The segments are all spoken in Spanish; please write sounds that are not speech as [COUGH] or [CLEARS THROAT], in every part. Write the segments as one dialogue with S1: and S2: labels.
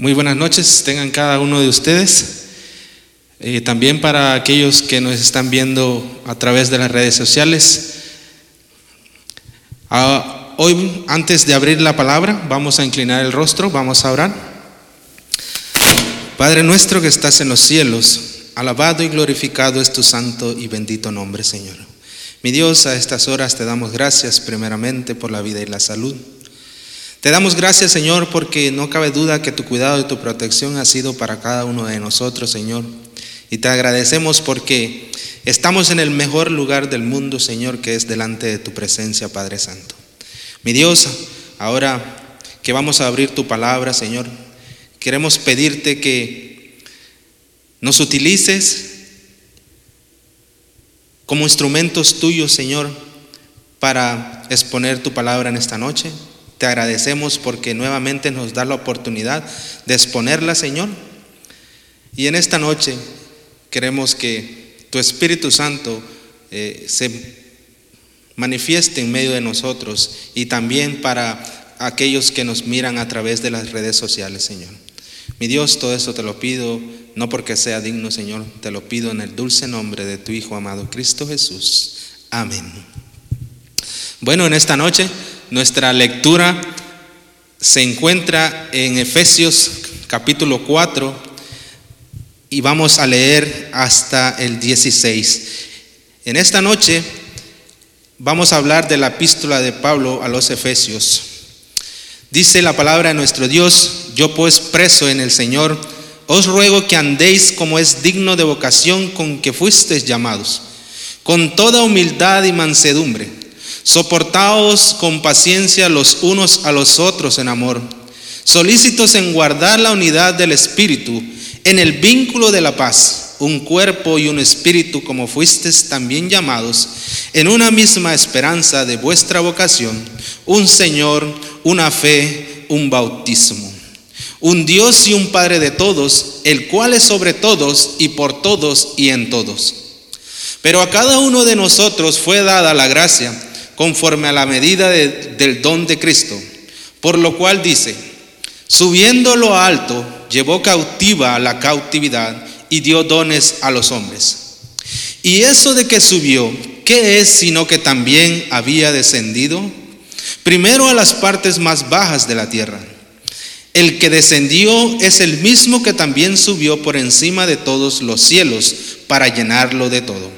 S1: Muy buenas noches, tengan cada uno de ustedes. Eh, también para aquellos que nos están viendo a través de las redes sociales. Ah, hoy, antes de abrir la palabra, vamos a inclinar el rostro, vamos a orar. Padre nuestro que estás en los cielos, alabado y glorificado es tu santo y bendito nombre, Señor. Mi Dios, a estas horas te damos gracias primeramente por la vida y la salud. Te damos gracias, Señor, porque no cabe duda que tu cuidado y tu protección ha sido para cada uno de nosotros, Señor. Y te agradecemos porque estamos en el mejor lugar del mundo, Señor, que es delante de tu presencia, Padre Santo. Mi Dios, ahora que vamos a abrir tu palabra, Señor, queremos pedirte que nos utilices como instrumentos tuyos, Señor, para exponer tu palabra en esta noche. Te agradecemos porque nuevamente nos da la oportunidad de exponerla, Señor. Y en esta noche queremos que tu Espíritu Santo eh, se manifieste en medio de nosotros y también para aquellos que nos miran a través de las redes sociales, Señor. Mi Dios, todo eso te lo pido, no porque sea digno, Señor, te lo pido en el dulce nombre de tu Hijo amado Cristo Jesús. Amén. Bueno, en esta noche nuestra lectura se encuentra en Efesios capítulo 4 y vamos a leer hasta el 16. En esta noche vamos a hablar de la epístola de Pablo a los Efesios. Dice la palabra de nuestro Dios, yo pues preso en el Señor, os ruego que andéis como es digno de vocación con que fuisteis llamados, con toda humildad y mansedumbre Soportaos con paciencia los unos a los otros en amor, solícitos en guardar la unidad del Espíritu, en el vínculo de la paz, un cuerpo y un espíritu como fuisteis también llamados, en una misma esperanza de vuestra vocación, un Señor, una fe, un bautismo. Un Dios y un Padre de todos, el cual es sobre todos y por todos y en todos. Pero a cada uno de nosotros fue dada la gracia conforme a la medida del don de Cristo. Por lo cual dice, subiendo lo alto, llevó cautiva la cautividad y dio dones a los hombres. Y eso de que subió, ¿qué es sino que también había descendido? Primero a las partes más bajas de la tierra. El que descendió es el mismo que también subió por encima de todos los cielos para llenarlo de todo.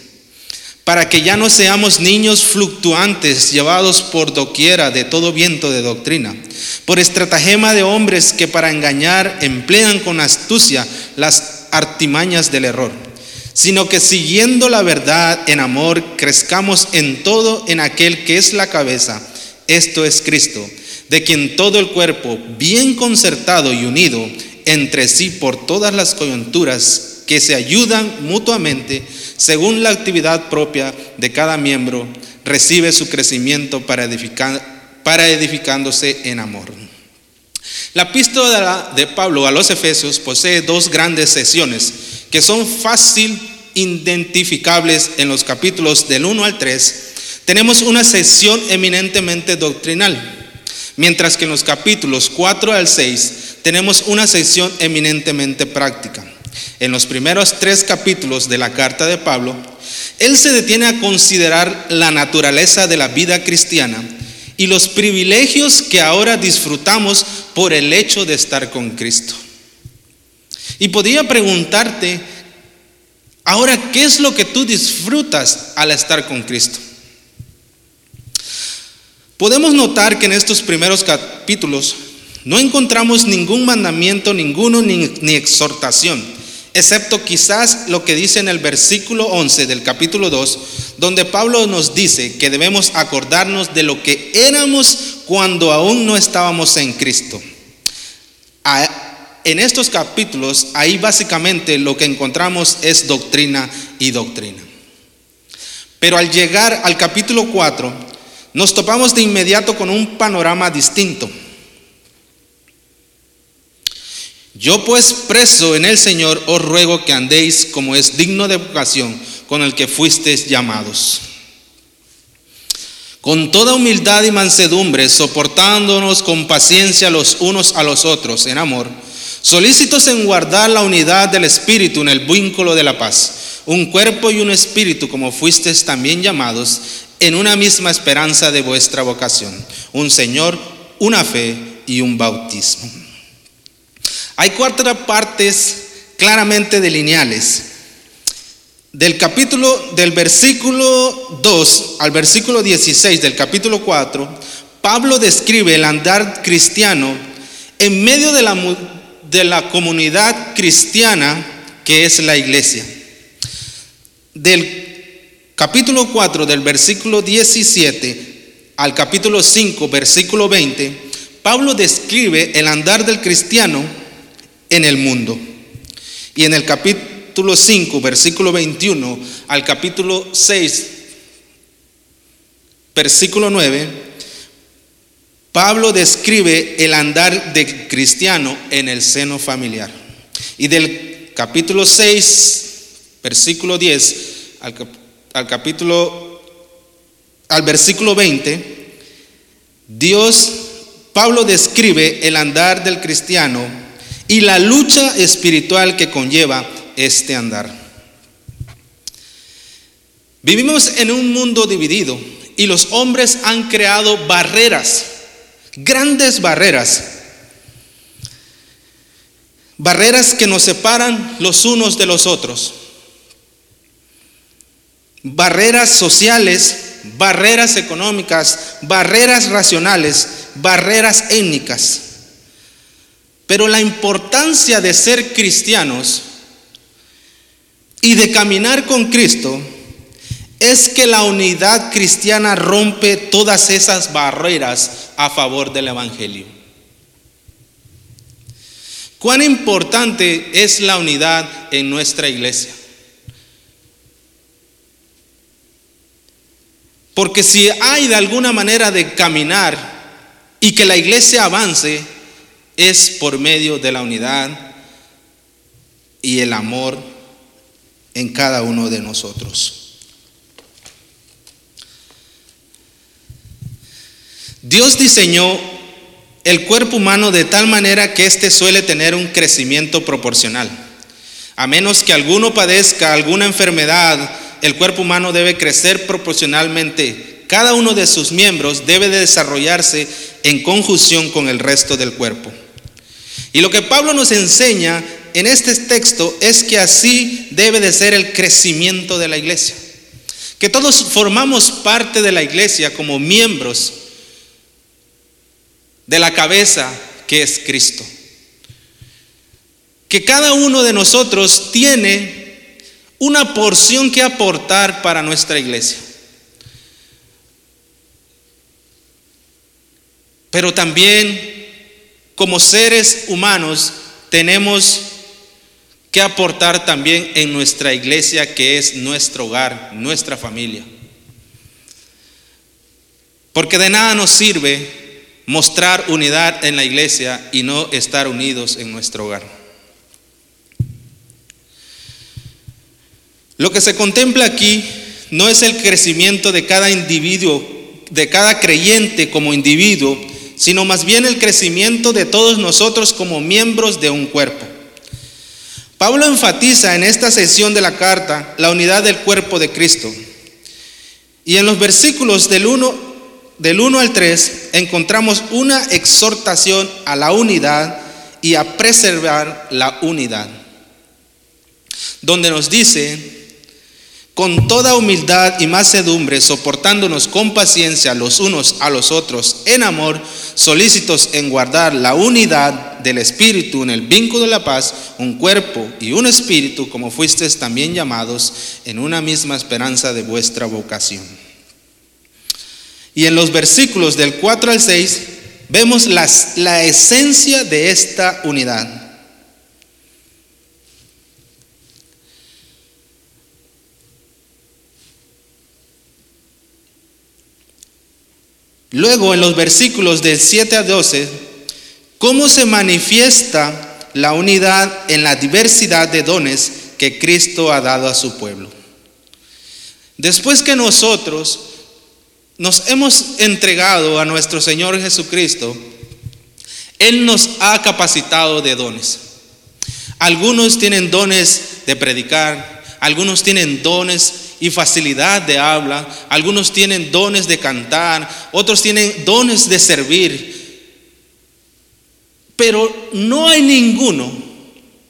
S1: para que ya no seamos niños fluctuantes llevados por doquiera de todo viento de doctrina, por estratagema de hombres que para engañar emplean con astucia las artimañas del error, sino que siguiendo la verdad en amor crezcamos en todo en aquel que es la cabeza, esto es Cristo, de quien todo el cuerpo, bien concertado y unido entre sí por todas las coyunturas que se ayudan mutuamente, según la actividad propia de cada miembro, recibe su crecimiento para, para edificándose en amor. La epístola de Pablo a los Efesios posee dos grandes sesiones que son fácil identificables en los capítulos del 1 al 3. Tenemos una sesión eminentemente doctrinal, mientras que en los capítulos 4 al 6 tenemos una sesión eminentemente práctica en los primeros tres capítulos de la carta de Pablo, él se detiene a considerar la naturaleza de la vida cristiana y los privilegios que ahora disfrutamos por el hecho de estar con Cristo. Y podría preguntarte, ahora, ¿qué es lo que tú disfrutas al estar con Cristo? Podemos notar que en estos primeros capítulos no encontramos ningún mandamiento, ninguno, ni, ni exhortación excepto quizás lo que dice en el versículo 11 del capítulo 2, donde Pablo nos dice que debemos acordarnos de lo que éramos cuando aún no estábamos en Cristo. en estos capítulos, ahí básicamente lo que encontramos es doctrina y doctrina. Pero al llegar al capítulo 4, nos topamos de inmediato con un panorama distinto. Yo pues preso en el Señor os ruego que andéis como es digno de vocación con el que fuisteis llamados. Con toda humildad y mansedumbre, soportándonos con paciencia los unos a los otros en amor, solícitos en guardar la unidad del Espíritu en el vínculo de la paz, un cuerpo y un espíritu como fuisteis también llamados en una misma esperanza de vuestra vocación, un Señor, una fe y un bautismo. Hay cuatro partes claramente delineales. Del capítulo, del versículo 2 al versículo 16 del capítulo 4, Pablo describe el andar cristiano en medio de la, comunidad cristiana que es la iglesia. Del capítulo 4, del versículo 17 al capítulo 5, versículo 20, Pablo describe el andar del cristiano en el mundo. Y en el capítulo 5, versículo 21 al capítulo 6, versículo 9, Pablo describe el andar de cristiano en el seno familiar. Y del capítulo 6, versículo 10 al al capítulo, al versículo 20, Dios, Pablo describe el andar del cristiano y la lucha espiritual que conlleva este andar. Vivimos en un mundo dividido y los hombres han creado barreras, grandes barreras, barreras que nos separan los unos de los otros barreras sociales, barreras económicas, barreras racionales, barreras étnicas. Pero la importancia de ser cristianos y de caminar con Cristo es que la unidad cristiana rompe todas esas barreras a favor del Evangelio. Cuán importante es la unidad en nuestra iglesia. Porque si hay de alguna manera de caminar y que la iglesia avance, es por medio de la unidad y el amor en cada uno de nosotros. Dios diseñó el cuerpo humano de tal manera que éste suele tener un crecimiento proporcional. A menos que alguno padezca alguna enfermedad el cuerpo humano debe crecer proporcionalmente. Cada uno de sus miembros debe de desarrollarse en conjunción con el resto del cuerpo. Y lo que Pablo nos enseña en este texto es que así debe de ser el crecimiento de la iglesia. Que todos formamos parte de la iglesia como miembros de la cabeza que es Cristo. Que cada uno de nosotros tiene una porción que aportar para nuestra iglesia. Pero también como seres humanos tenemos que aportar también en nuestra iglesia que es nuestro hogar, nuestra familia. Porque de nada nos sirve mostrar unidad en la iglesia y no estar unidos en nuestro hogar. Lo que se contempla aquí no es el crecimiento de cada individuo, de cada creyente como individuo, sino más bien el crecimiento de todos nosotros como miembros de un cuerpo. Pablo enfatiza en esta sesión de la carta la unidad del cuerpo de Cristo. Y en los versículos del 1, del 1 al 3 encontramos una exhortación a la unidad y a preservar la unidad, donde nos dice, con toda humildad y macedumbre, soportándonos con paciencia los unos a los otros en amor, solícitos en guardar la unidad del Espíritu en el vínculo de la paz, un cuerpo y un espíritu, como fuisteis también llamados en una misma esperanza de vuestra vocación. Y en los versículos del 4 al 6 vemos la esencia de esta unidad. Luego, en los versículos del 7 a 12, cómo se manifiesta la unidad en la diversidad de dones que Cristo ha dado a su pueblo. Después que nosotros nos hemos entregado a nuestro Señor Jesucristo, Él nos ha capacitado de dones. Algunos tienen dones de predicar, algunos tienen dones y facilidad de habla, algunos tienen dones de cantar, otros tienen dones de servir, pero no hay ninguno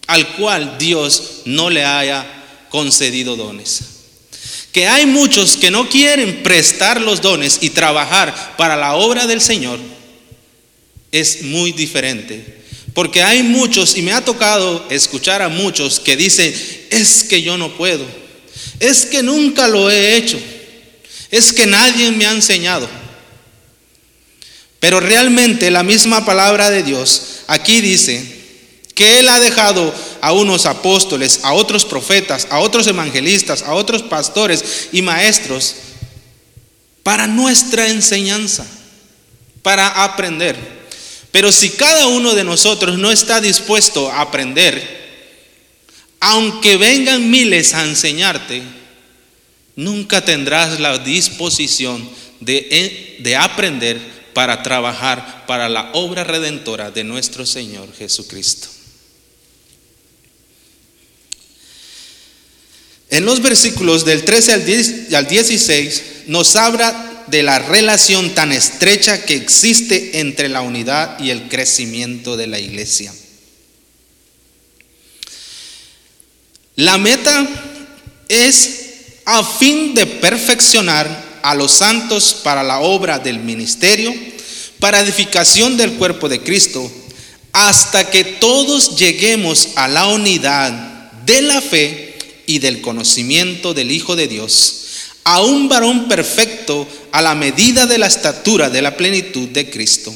S1: al cual Dios no le haya concedido dones. Que hay muchos que no quieren prestar los dones y trabajar para la obra del Señor es muy diferente. Porque hay muchos, y me ha tocado escuchar a muchos que dicen, es que yo no puedo, es que nunca lo he hecho, es que nadie me ha enseñado. Pero realmente la misma palabra de Dios aquí dice que Él ha dejado a unos apóstoles, a otros profetas, a otros evangelistas, a otros pastores y maestros para nuestra enseñanza, para aprender. Pero si cada uno de nosotros no está dispuesto a aprender, aunque vengan miles a enseñarte, nunca tendrás la disposición de, de, aprender para trabajar para la obra redentora de nuestro Señor Jesucristo. En los versículos del 13 al 16 nos habla de la relación tan estrecha que existe entre la unidad y el crecimiento de la iglesia. La meta es a fin de perfeccionar a los santos para la obra del ministerio, para edificación del cuerpo de Cristo, hasta que todos lleguemos a la unidad de la fe y del conocimiento del Hijo de Dios, a un varón perfecto a la medida de la estatura de la plenitud de Cristo.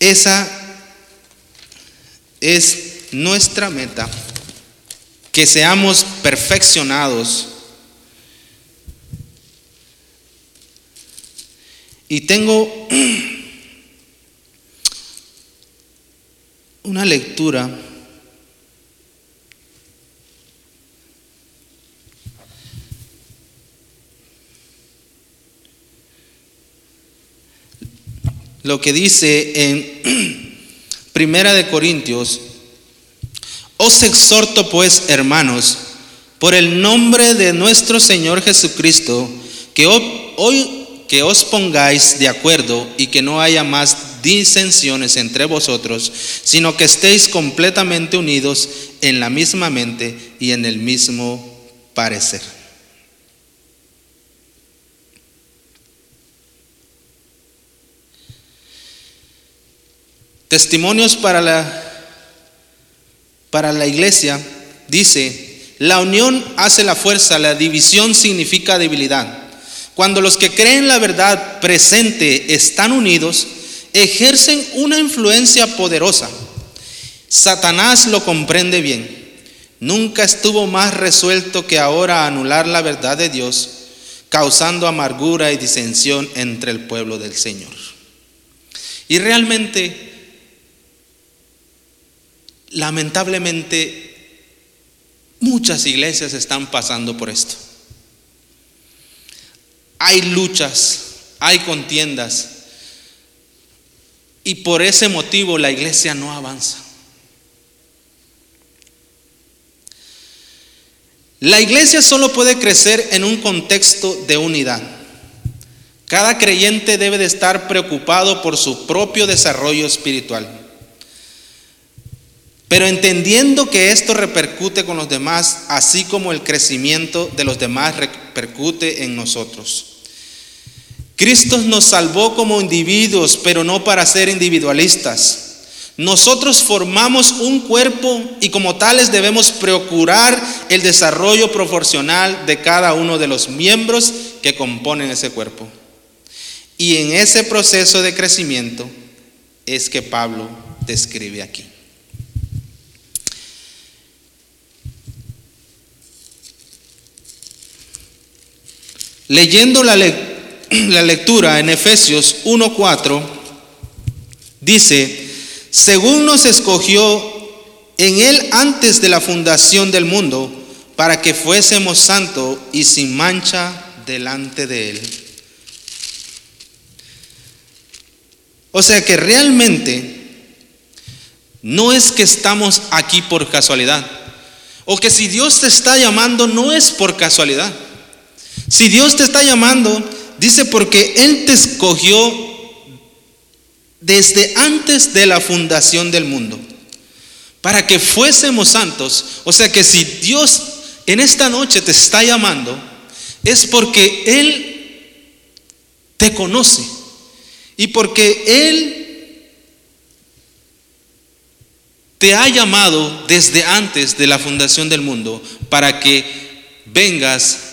S1: Esa es nuestra meta, que seamos perfeccionados. Y tengo [CLEARS THROAT] una lectura lo que dice en [CLEARS THROAT] Primera de Corintios, os exhorto pues, hermanos, por el nombre de nuestro Señor Jesucristo, que hoy que os pongáis de acuerdo y que no haya más disensiones entre vosotros, sino que estéis completamente unidos en la misma mente y en el mismo parecer. Testimonios para la para la iglesia dice, la unión hace la fuerza, la división significa debilidad. Cuando los que creen la verdad presente están unidos, ejercen una influencia poderosa. Satanás lo comprende bien. Nunca estuvo más resuelto que ahora a anular la verdad de Dios, causando amargura y disensión entre el pueblo del Señor. Y realmente, lamentablemente, muchas iglesias están pasando por esto. Hay luchas, hay contiendas. Y por ese motivo la iglesia no avanza. La iglesia solo puede crecer en un contexto de unidad. Cada creyente debe de estar preocupado por su propio desarrollo espiritual. Pero entendiendo que esto repercute con los demás, así como el crecimiento de los demás repercute en nosotros. Cristo nos salvó como individuos, pero no para ser individualistas. Nosotros formamos un cuerpo y como tales debemos procurar el desarrollo proporcional de cada uno de los miembros que componen ese cuerpo. Y en ese proceso de crecimiento es que Pablo describe aquí. Leyendo [CLEARS THROAT] la, lectura en Efesios 1.4, dice, según nos escogió en Él antes de la fundación del mundo, para que fuésemos santos y sin mancha delante de Él. O sea que realmente no es que estamos aquí por casualidad. O que si Dios te está llamando no es por casualidad. Si Dios te está llamando, dice porque Él te escogió desde antes de la fundación del mundo, para que fuésemos santos. O sea que si Dios en esta noche te está llamando, es porque Él te conoce y porque Él te ha llamado desde antes de la fundación del mundo para que vengas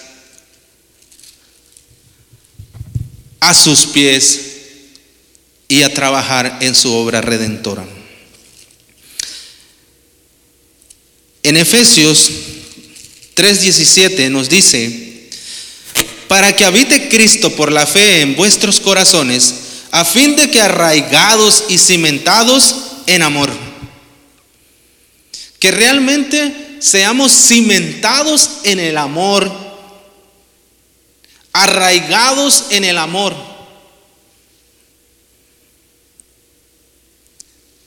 S1: a sus pies y a trabajar en su obra redentora. En Efesios 3:17 nos dice, para que habite Cristo por la fe en vuestros corazones, a fin de que arraigados y cimentados en amor, que realmente seamos cimentados en el amor, arraigados en el amor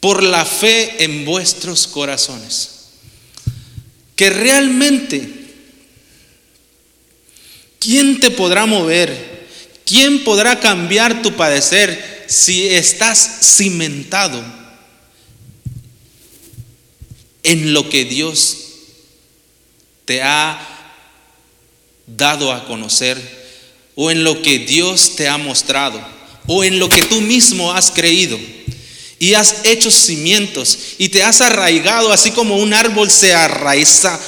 S1: por la fe en vuestros corazones. Que realmente, ¿quién te podrá mover? ¿Quién podrá cambiar tu padecer si estás cimentado en lo que Dios te ha dado a conocer o en lo que Dios te ha mostrado o en lo que tú mismo has creído? y has hecho cimientos y te has arraigado así como un árbol se arraiza.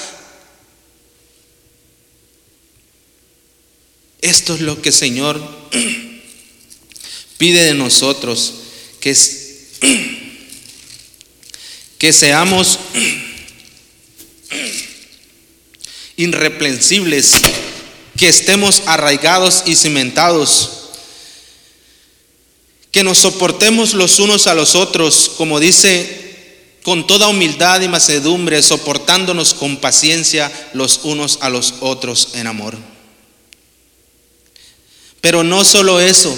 S1: Esto es lo que Señor [CLEARS THROAT] pide de nosotros, que, [CLEARS THROAT] que seamos [CLEARS THROAT] irreprensibles, que estemos arraigados y cimentados que nos soportemos los unos a los otros, como dice, con toda humildad y macedumbre, soportándonos con paciencia los unos a los otros en amor. Pero no solo eso,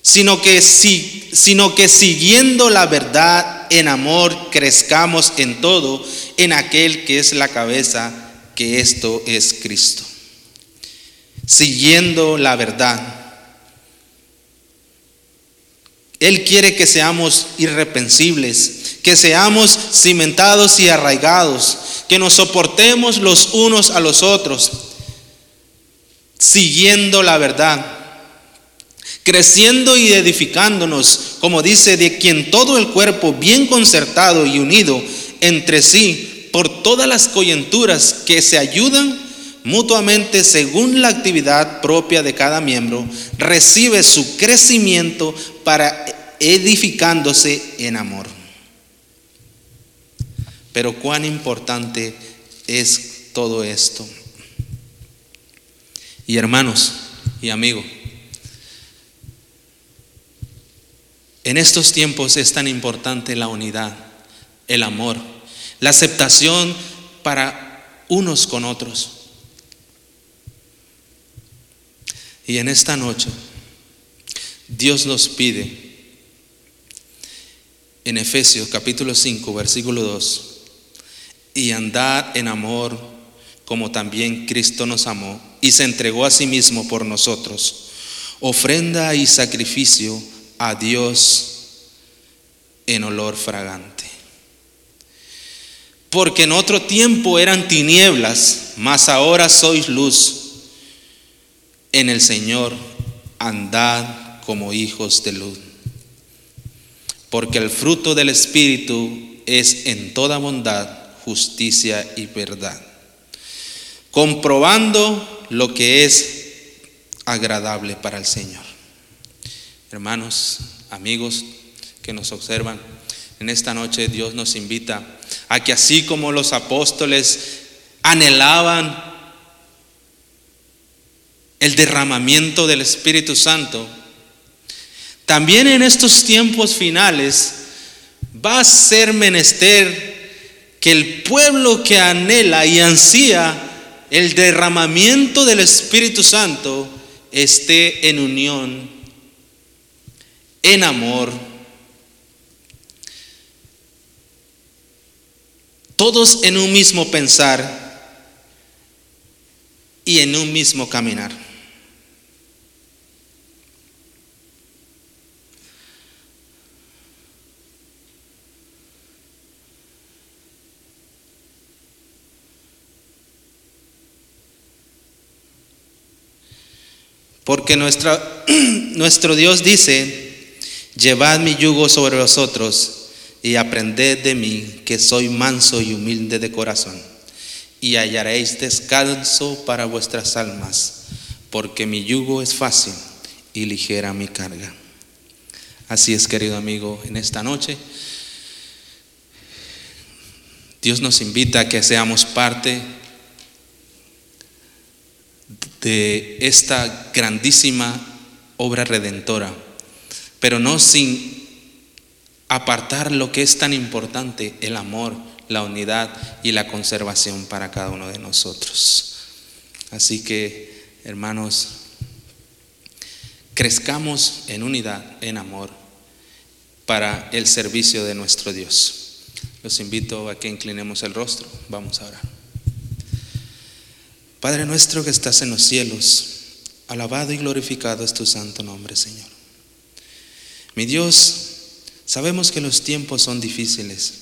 S1: sino que, si, sino que siguiendo la verdad en amor, crezcamos en todo en aquel que es la cabeza, que esto es Cristo. Siguiendo la verdad. Él quiere que seamos irrepensibles, que seamos cimentados y arraigados, que nos soportemos los unos a los otros, siguiendo la verdad, creciendo y edificándonos, como dice, de quien todo el cuerpo bien concertado y unido entre sí por todas las coyunturas que se ayudan mutuamente según la actividad propia de cada miembro, recibe su crecimiento para edificándose en amor. Pero cuán importante es todo esto. Y hermanos y amigos, en estos tiempos es tan importante la unidad, el amor, la aceptación para unos con otros. Y en esta noche Dios nos pide en Efesios capítulo 5, versículo 2, y andar en amor como también Cristo nos amó y se entregó a sí mismo por nosotros, ofrenda y sacrificio a Dios en olor fragante. Porque en otro tiempo eran tinieblas, mas ahora sois luz en el Señor, andad como hijos de luz porque el fruto del Espíritu es en toda bondad, justicia y verdad, comprobando lo que es agradable para el Señor. Hermanos, amigos que nos observan, en esta noche Dios nos invita a que así como los apóstoles anhelaban el derramamiento del Espíritu Santo, también en estos tiempos finales va a ser menester que el pueblo que anhela y ansía el derramamiento del Espíritu Santo esté en unión, en amor, todos en un mismo pensar y en un mismo caminar. Porque [CLEARS THROAT] nuestro Dios dice, llevad mi yugo sobre vosotros y aprended de mí, que soy manso y humilde de corazón, y hallaréis descanso para vuestras almas, porque mi yugo es fácil y ligera mi carga. Así es, querido amigo, en esta noche Dios nos invita a que seamos parte de esta grandísima obra redentora, pero no sin apartar lo que es tan importante, el amor, la unidad y la conservación para cada uno de nosotros. Así que, hermanos, crezcamos en unidad, en amor, para el servicio de nuestro Dios. Los invito a que inclinemos el rostro. Vamos a orar. Padre nuestro que estás en los cielos, alabado y glorificado es tu santo nombre, Señor. Mi Dios, sabemos que los tiempos son difíciles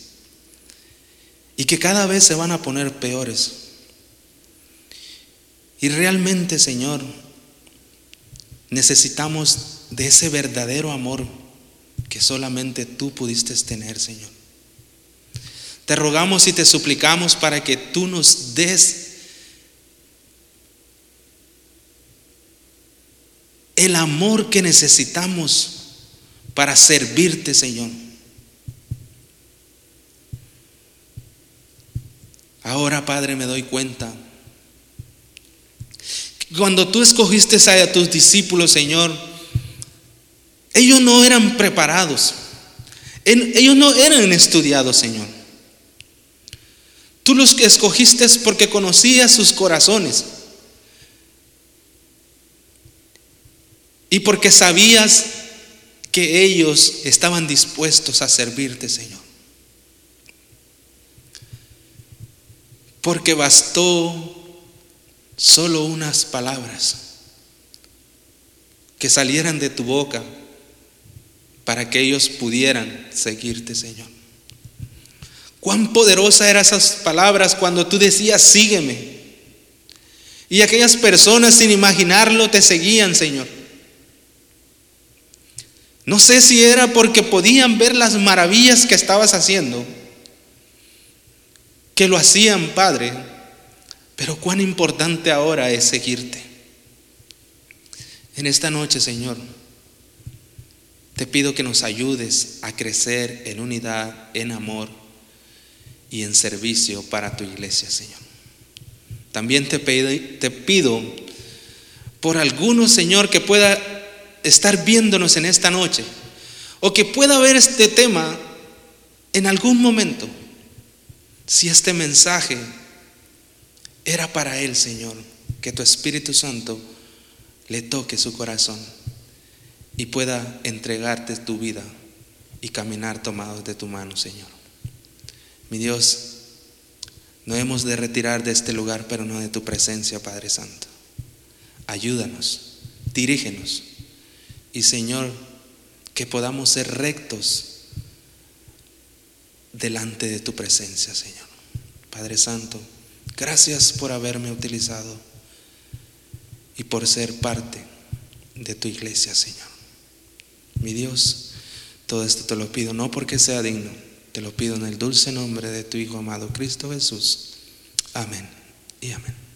S1: y que cada vez se van a poner peores. Y realmente, Señor, necesitamos de ese verdadero amor que solamente tú pudiste tener, Señor. Te rogamos y te suplicamos para que tú nos des el amor que necesitamos para servirte, Señor. Ahora, Padre, me doy cuenta. Cuando tú escogiste a tus discípulos, Señor, ellos no eran preparados. Ellos no eran estudiados, Señor. Tú los que escogiste porque conocías sus corazones. Y porque sabías que ellos estaban dispuestos a servirte, Señor. Porque bastó solo unas palabras que salieran de tu boca para que ellos pudieran seguirte, Señor. Cuán poderosa eran esas palabras cuando tú decías, sígueme. Y aquellas personas sin imaginarlo te seguían, Señor. No sé si era porque podían ver las maravillas que estabas haciendo, que lo hacían, Padre, pero cuán importante ahora es seguirte. En esta noche, Señor, te pido que nos ayudes a crecer en unidad, en amor y en servicio para tu iglesia, Señor. También te pido, te pido por alguno, Señor, que pueda estar viéndonos en esta noche o que pueda ver este tema en algún momento, si este mensaje era para él, Señor, que tu Espíritu Santo le toque su corazón y pueda entregarte tu vida y caminar tomados de tu mano, Señor. Mi Dios, no hemos de retirar de este lugar, pero no de tu presencia, Padre Santo. Ayúdanos, dirígenos y Señor, que podamos ser rectos delante de tu presencia, Señor. Padre Santo, gracias por haberme utilizado y por ser parte de tu iglesia, Señor. Mi Dios, todo esto te lo pido, no porque sea digno, te lo pido en el dulce nombre de tu Hijo amado Cristo Jesús. Amén y amén.